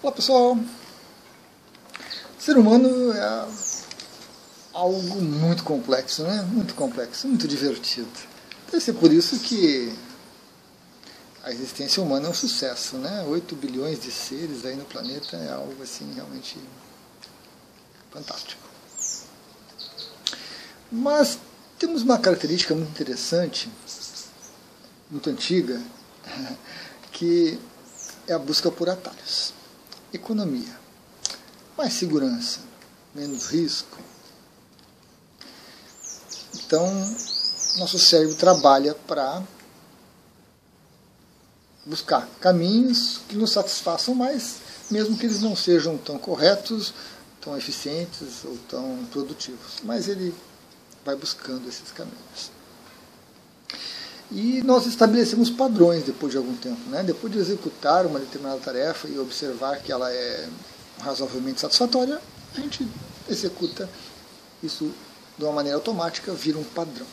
Olá pessoal! O ser humano é algo muito complexo, né? Muito complexo, muito divertido. Deve ser por isso que a existência humana é um sucesso, né? 8 bilhões de seres aí no planeta é algo assim realmente fantástico. Mas temos uma característica muito interessante, muito antiga, que é a busca por atalhos economia, mais segurança, menos risco. Então, nosso cérebro trabalha para buscar caminhos que nos satisfaçam mais, mesmo que eles não sejam tão corretos, tão eficientes ou tão produtivos. Mas ele vai buscando esses caminhos. E nós estabelecemos padrões depois de algum tempo. Né? Depois de executar uma determinada tarefa e observar que ela é razoavelmente satisfatória, a gente executa isso de uma maneira automática, vira um padrão.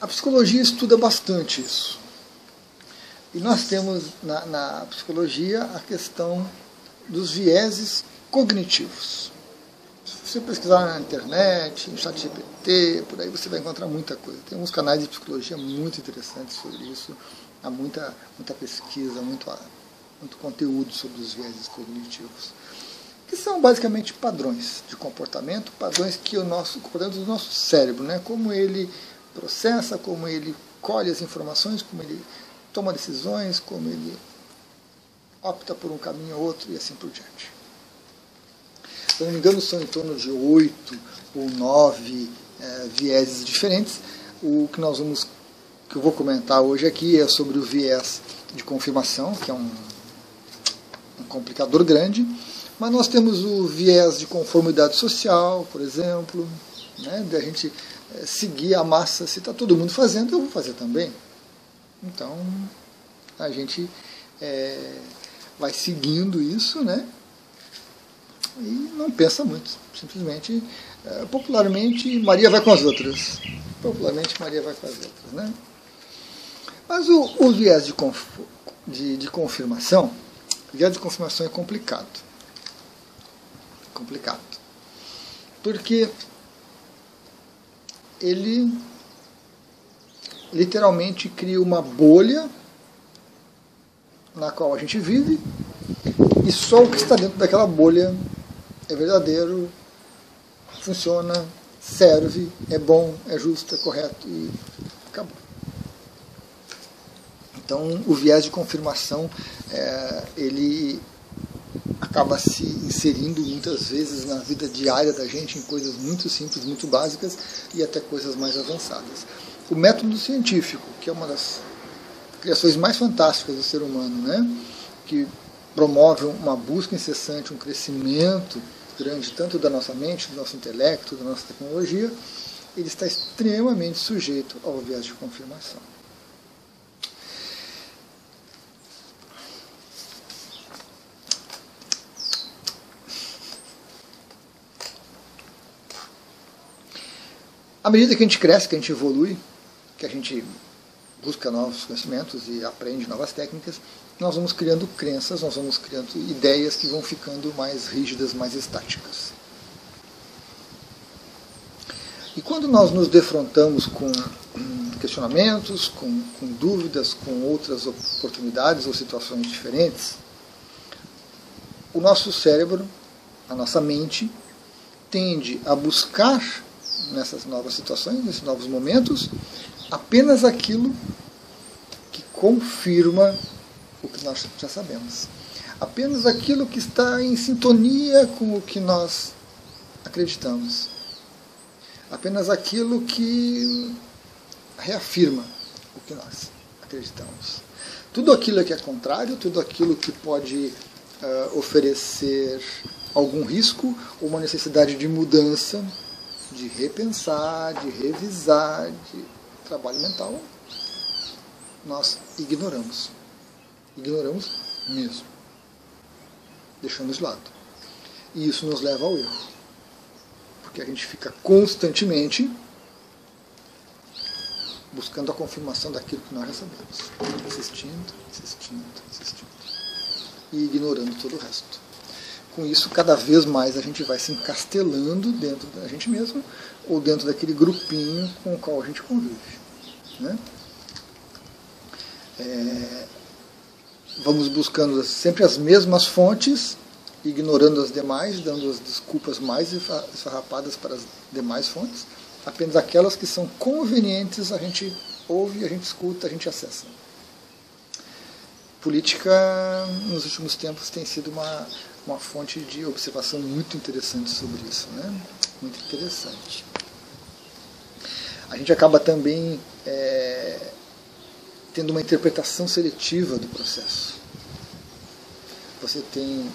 A psicologia estuda bastante isso. E nós temos na, na psicologia a questão dos vieses cognitivos. Se você pesquisar na internet, no chat GPT, por aí você vai encontrar muita coisa. Tem uns canais de psicologia muito interessantes sobre isso. Há muita, muita pesquisa, muito, muito conteúdo sobre os vieses cognitivos. Que são basicamente padrões de comportamento, padrões que o nosso, comportamento do nosso cérebro, né? como ele processa, como ele colhe as informações, como ele toma decisões, como ele opta por um caminho ou outro e assim por diante se não me engano, são em torno de oito ou nove é, vieses diferentes. O que nós vamos, que eu vou comentar hoje aqui é sobre o viés de confirmação, que é um, um complicador grande. Mas nós temos o viés de conformidade social, por exemplo, né, de a gente é, seguir a massa. Se está todo mundo fazendo, eu vou fazer também. Então, a gente é, vai seguindo isso, né? E não pensa muito. Simplesmente, é, popularmente, Maria vai com as outras. Popularmente, Maria vai com as outras. Né? Mas o, o viés de, conf, de, de confirmação, viés de confirmação é complicado. Complicado. Porque ele literalmente cria uma bolha na qual a gente vive e só o que está dentro daquela bolha é verdadeiro, funciona, serve, é bom, é justo, é correto e acabou. Então, o viés de confirmação, é, ele acaba se inserindo muitas vezes na vida diária da gente em coisas muito simples, muito básicas e até coisas mais avançadas. O método científico, que é uma das criações mais fantásticas do ser humano, né? que promove uma busca incessante, um crescimento grande tanto da nossa mente, do nosso intelecto, da nossa tecnologia, ele está extremamente sujeito ao viés de confirmação. À medida que a gente cresce, que a gente evolui, que a gente busca novos conhecimentos e aprende novas técnicas, nós vamos criando crenças, nós vamos criando ideias que vão ficando mais rígidas, mais estáticas. E quando nós nos defrontamos com questionamentos, com, com dúvidas, com outras oportunidades ou situações diferentes, o nosso cérebro, a nossa mente, tende a buscar nessas novas situações, nesses novos momentos, apenas aquilo que confirma o que nós já sabemos. Apenas aquilo que está em sintonia com o que nós acreditamos. Apenas aquilo que reafirma o que nós acreditamos. Tudo aquilo que é contrário, tudo aquilo que pode uh, oferecer algum risco ou uma necessidade de mudança, de repensar, de revisar, de trabalho mental, nós ignoramos. Ignoramos mesmo. Deixamos de lado. E isso nos leva ao erro. Porque a gente fica constantemente buscando a confirmação daquilo que nós já sabemos. Insistindo, insistindo, insistindo. e ignorando todo o resto. Com isso, cada vez mais a gente vai se encastelando dentro da gente mesmo ou dentro daquele grupinho com o qual a gente convive. Né? É, vamos buscando sempre as mesmas fontes, ignorando as demais, dando as desculpas mais esfarrapadas para as demais fontes, apenas aquelas que são convenientes a gente ouve, a gente escuta, a gente acessa. Política, nos últimos tempos, tem sido uma, uma fonte de observação muito interessante sobre isso. Né? Muito interessante. A gente acaba também é, tendo uma interpretação seletiva do processo. Você tem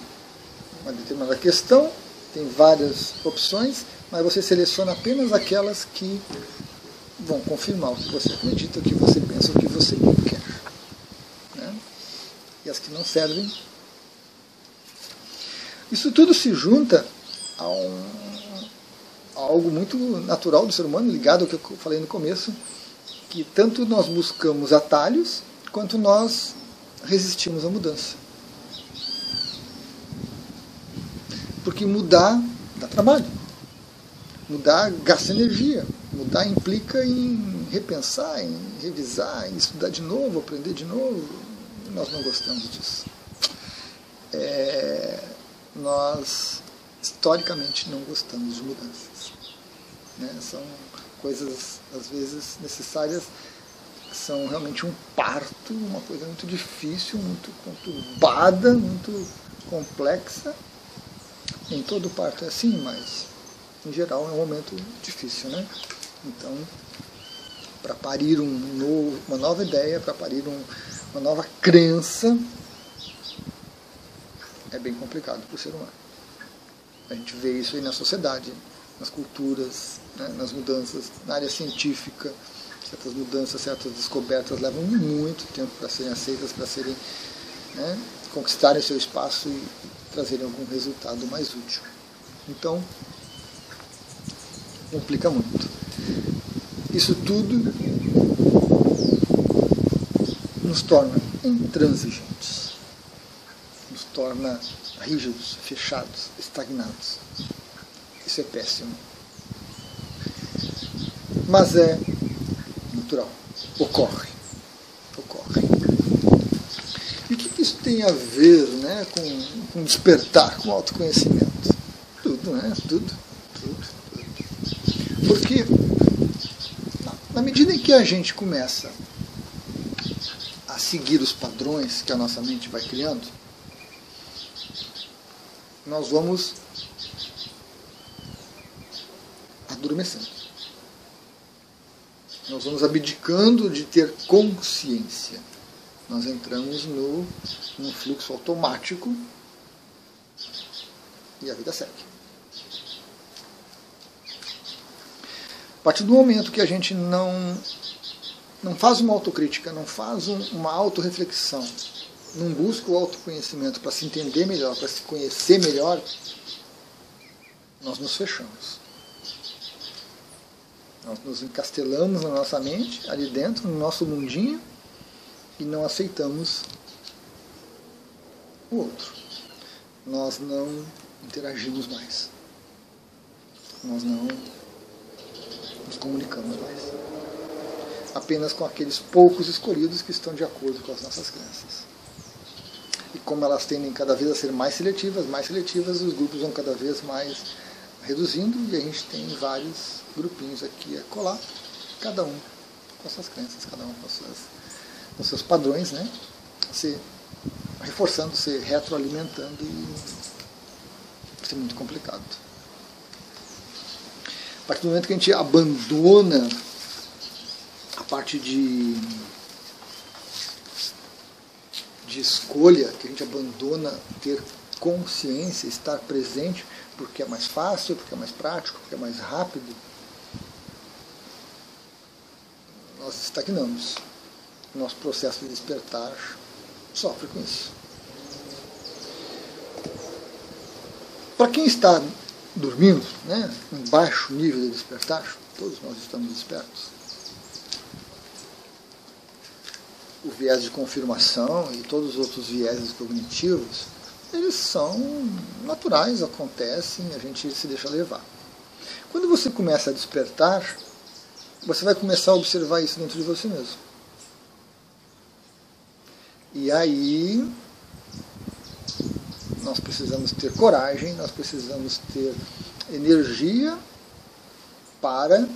uma determinada questão, tem várias opções, mas você seleciona apenas aquelas que vão confirmar o que você acredita, o que você pensa, o que você quer. Né? E as que não servem. Isso tudo se junta a, um, a algo muito natural do ser humano, ligado ao que eu falei no começo, que tanto nós buscamos atalhos, quanto nós resistimos à mudança. Porque mudar dá trabalho. Mudar gasta energia. Mudar implica em repensar, em revisar, em estudar de novo, aprender de novo. Nós não gostamos disso. É, nós, historicamente, não gostamos de mudanças. Né? São coisas, às vezes, necessárias, são realmente um parto, uma coisa muito difícil, muito conturbada, muito complexa. Nem todo parto é assim, mas em geral é um momento difícil, né? Então, para parir um novo, uma nova ideia, para parir um, uma nova crença, é bem complicado para o ser humano. A gente vê isso aí na sociedade, nas culturas, né, nas mudanças, na área científica. Certas mudanças, certas descobertas levam muito tempo para serem aceitas, para serem né, conquistarem seu espaço e trazerem algum resultado mais útil. Então, complica muito. Isso tudo nos torna intransigentes, nos torna rígidos, fechados, estagnados. Isso é péssimo. Mas é natural. Ocorre. Ocorre. E o que isso tem a ver né, com, com despertar, com autoconhecimento? Tudo, né? Tudo. Tudo. tudo. Porque na medida em que a gente começa a seguir os padrões que a nossa mente vai criando, nós vamos adormecendo. Nós vamos abdicando de ter consciência. Nós entramos no, num fluxo automático e a vida segue. A partir do momento que a gente não, não faz uma autocrítica, não faz um, uma autorreflexão, não busca o autoconhecimento para se entender melhor, para se conhecer melhor, nós nos fechamos. Nós nos encastelamos na nossa mente, ali dentro, no nosso mundinho, e não aceitamos o outro. Nós não interagimos mais. Nós não nos comunicamos mais. Apenas com aqueles poucos escolhidos que estão de acordo com as nossas crenças. E como elas tendem cada vez a ser mais seletivas, mais seletivas, os grupos vão cada vez mais reduzindo e a gente tem vários grupinhos aqui a colar, cada um com suas crenças, cada um com, suas, com seus padrões, né? Se reforçando, se retroalimentando e isso é muito complicado a partir do momento que a gente abandona a parte de, de escolha, que a gente abandona ter consciência, estar presente, porque é mais fácil, porque é mais prático, porque é mais rápido, nós estagnamos. Nosso processo de despertar sofre com isso. Para quem está dormindo, né, em baixo nível de despertar, todos nós estamos despertos. O viés de confirmação e todos os outros vieses cognitivos, eles são naturais, acontecem, a gente se deixa levar. Quando você começa a despertar, você vai começar a observar isso dentro de você mesmo. E aí nós precisamos ter coragem, nós precisamos ter energia para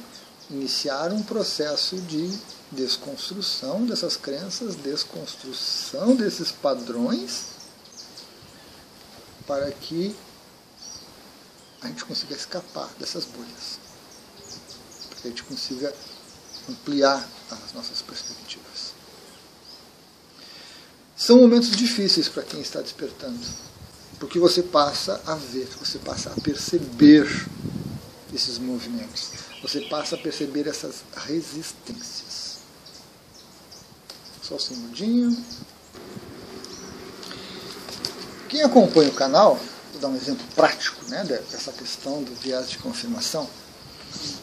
iniciar um processo de desconstrução dessas crenças, desconstrução desses padrões, para que a gente consiga escapar dessas bolhas, para que a gente consiga ampliar as nossas perspectivas. São momentos difíceis para quem está despertando, porque você passa a ver, você passa a perceber esses movimentos, você passa a perceber essas resistências. Só um segundinho. Quem acompanha o canal vou dar um exemplo prático né, dessa questão do viés de confirmação.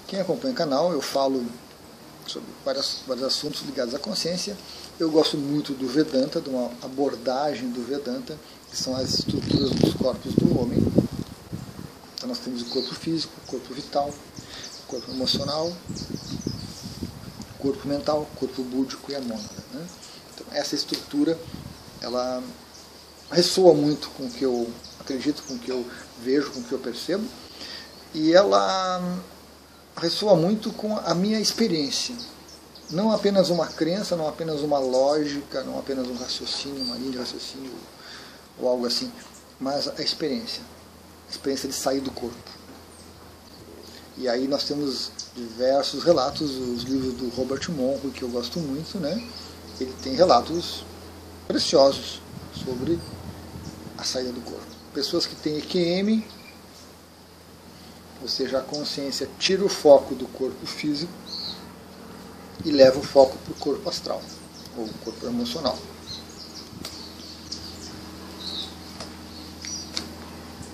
Quem acompanha o canal, eu falo sobre vários, vários assuntos ligados à consciência. Eu gosto muito do Vedanta, de uma abordagem do Vedanta, que são as estruturas dos corpos do homem. Então nós temos o corpo físico, o corpo vital, o corpo emocional, o corpo mental, o corpo búdico e a mônada. Né? Então essa estrutura, ela ressoa muito com o que eu acredito, com o que eu vejo, com o que eu percebo, e ela ressoa muito com a minha experiência. Não apenas uma crença, não apenas uma lógica, não apenas um raciocínio, uma linha de raciocínio ou algo assim, mas a experiência. A experiência de sair do corpo. E aí nós temos diversos relatos, os livros do Robert Monroe, que eu gosto muito, né? Ele tem relatos preciosos sobre a saída do corpo pessoas que têm EQM, ou seja, a consciência tira o foco do corpo físico e leva o foco para o corpo astral, ou corpo emocional.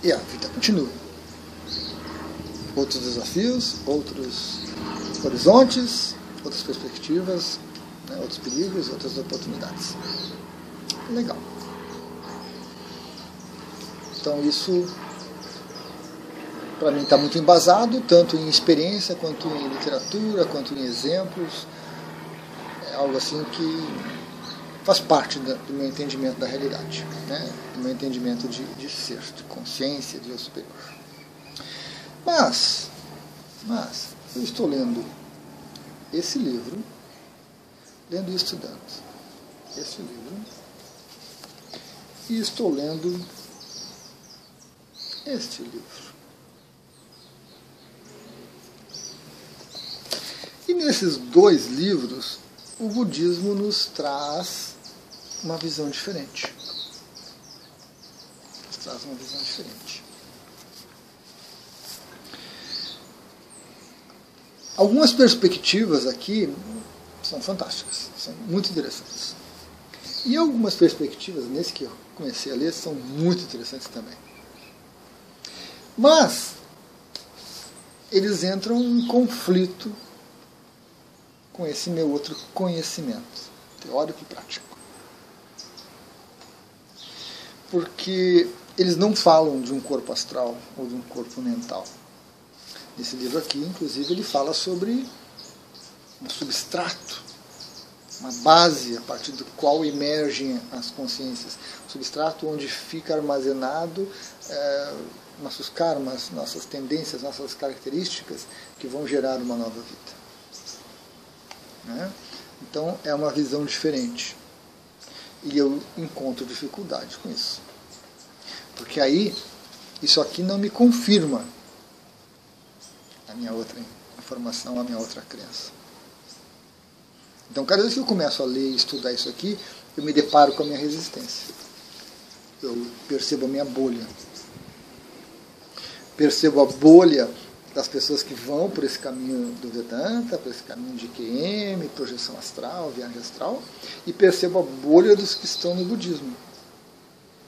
E a vida continua. Outros desafios, outros horizontes, outras perspectivas, né, outros perigos, outras oportunidades. Legal. Então isso para mim está muito embasado, tanto em experiência, quanto em literatura, quanto em exemplos. É algo assim que faz parte do meu entendimento da realidade, né? do meu entendimento de, de ser, de consciência, de eu superior. Mas, mas, eu estou lendo esse livro, lendo e estudando esse livro, e estou lendo este livro. E nesses dois livros, o budismo nos traz uma visão diferente. Nos traz uma visão diferente. Algumas perspectivas aqui são fantásticas, são muito interessantes. E algumas perspectivas, nesse que eu comecei a ler, são muito interessantes também. Mas eles entram em conflito com esse meu outro conhecimento, teórico e prático. Porque eles não falam de um corpo astral ou de um corpo mental. Nesse livro aqui, inclusive, ele fala sobre um substrato, uma base a partir do qual emergem as consciências. Um substrato onde fica armazenado. É, nossos karmas, nossas tendências, nossas características que vão gerar uma nova vida. Né? Então é uma visão diferente. E eu encontro dificuldade com isso. Porque aí, isso aqui não me confirma a minha outra informação, a minha outra crença. Então, cada vez que eu começo a ler e estudar isso aqui, eu me deparo com a minha resistência. Eu percebo a minha bolha percebo a bolha das pessoas que vão por esse caminho do Vedanta, por esse caminho de QM, projeção astral, viagem astral, e percebo a bolha dos que estão no budismo,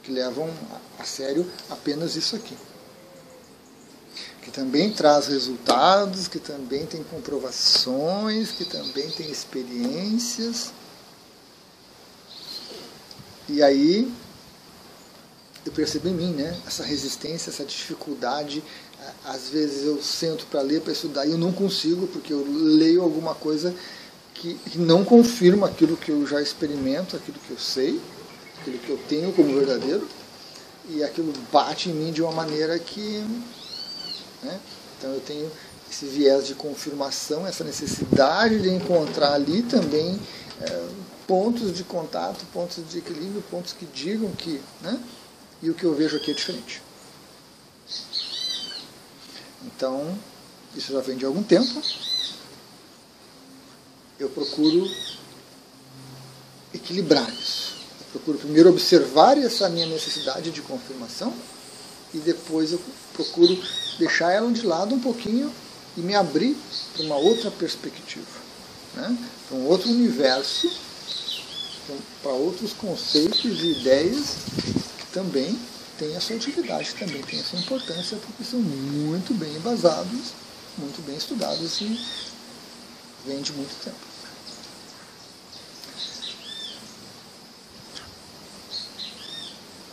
que levam a sério apenas isso aqui. Que também traz resultados, que também tem comprovações, que também tem experiências, E aí eu percebo em mim, né? Essa resistência, essa dificuldade. Às vezes eu sento para ler, para estudar e eu não consigo, porque eu leio alguma coisa que, que não confirma aquilo que eu já experimento, aquilo que eu sei, aquilo que eu tenho como verdadeiro, e aquilo bate em mim de uma maneira que. Né? Então eu tenho esse viés de confirmação, essa necessidade de encontrar ali também é, pontos de contato, pontos de equilíbrio, pontos que digam que. Né? E o que eu vejo aqui é diferente. Então, isso já vem de algum tempo. Eu procuro equilibrar isso. Eu procuro primeiro observar essa minha necessidade de confirmação e depois eu procuro deixar ela de lado um pouquinho e me abrir para uma outra perspectiva, né? para um outro universo, para outros conceitos e ideias também têm a sua utilidade, também têm a sua importância, porque são muito bem embasados, muito bem estudados e vêm de muito tempo.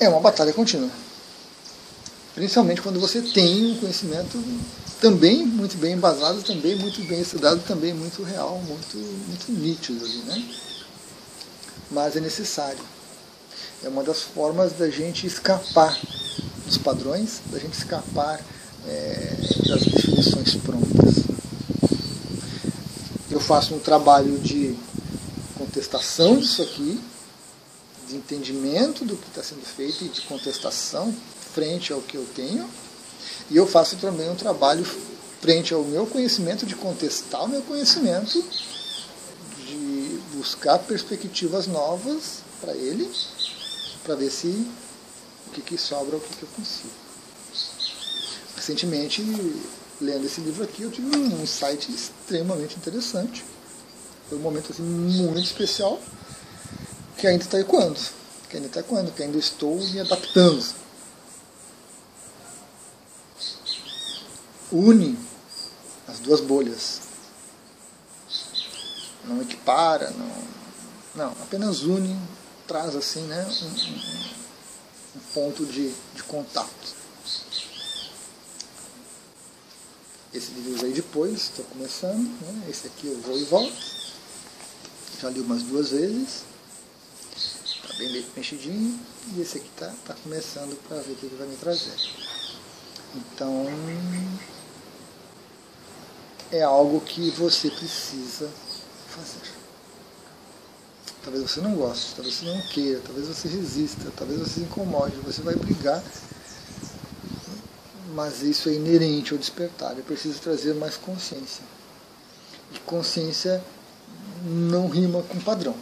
É uma batalha contínua. Principalmente quando você tem um conhecimento também muito bem embasado, também muito bem estudado, também muito real, muito, muito nítido ali, né? Mas é necessário. É uma das formas da gente escapar dos padrões, da gente escapar é, das definições prontas. Eu faço um trabalho de contestação disso aqui, de entendimento do que está sendo feito e de contestação frente ao que eu tenho, e eu faço também um trabalho frente ao meu conhecimento, de contestar o meu conhecimento, de buscar perspectivas novas para ele, para ver se o que, que sobra, o que, que eu consigo. Recentemente, lendo esse livro aqui, eu tive um insight extremamente interessante. Foi um momento assim, muito especial, que ainda está ecoando, que ainda está ecoando, que ainda estou me adaptando une as duas bolhas. Não equipara, não, não apenas une, traz assim, né, um, um, ponto de, de contato. Esse livro veio depois, estou começando. Né? Esse aqui eu vou e volto. Já li umas duas vezes. Está bem mexidinho. E esse aqui está tá começando para ver o que ele vai me trazer. Então, é algo que você precisa fazer. Talvez você não goste, talvez você não queira, talvez você resista, talvez você se incomode, você vai brigar. Mas isso é inerente ao despertar. Eu preciso trazer mais consciência. E consciência não rima com padrão.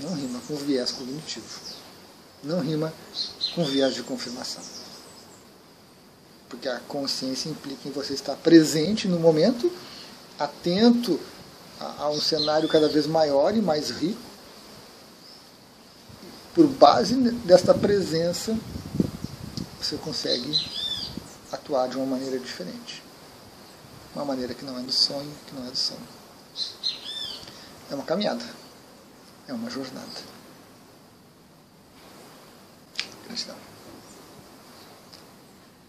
Não rima com viés cognitivo. Não rima com viés de confirmação porque a consciência implica em você estar presente no momento, atento a, um cenário cada vez maior e mais rico. Por base desta presença, você consegue atuar de uma maneira diferente. Uma maneira que não é do sonho, que não é do sonho. É uma caminhada. É uma jornada. Gratidão.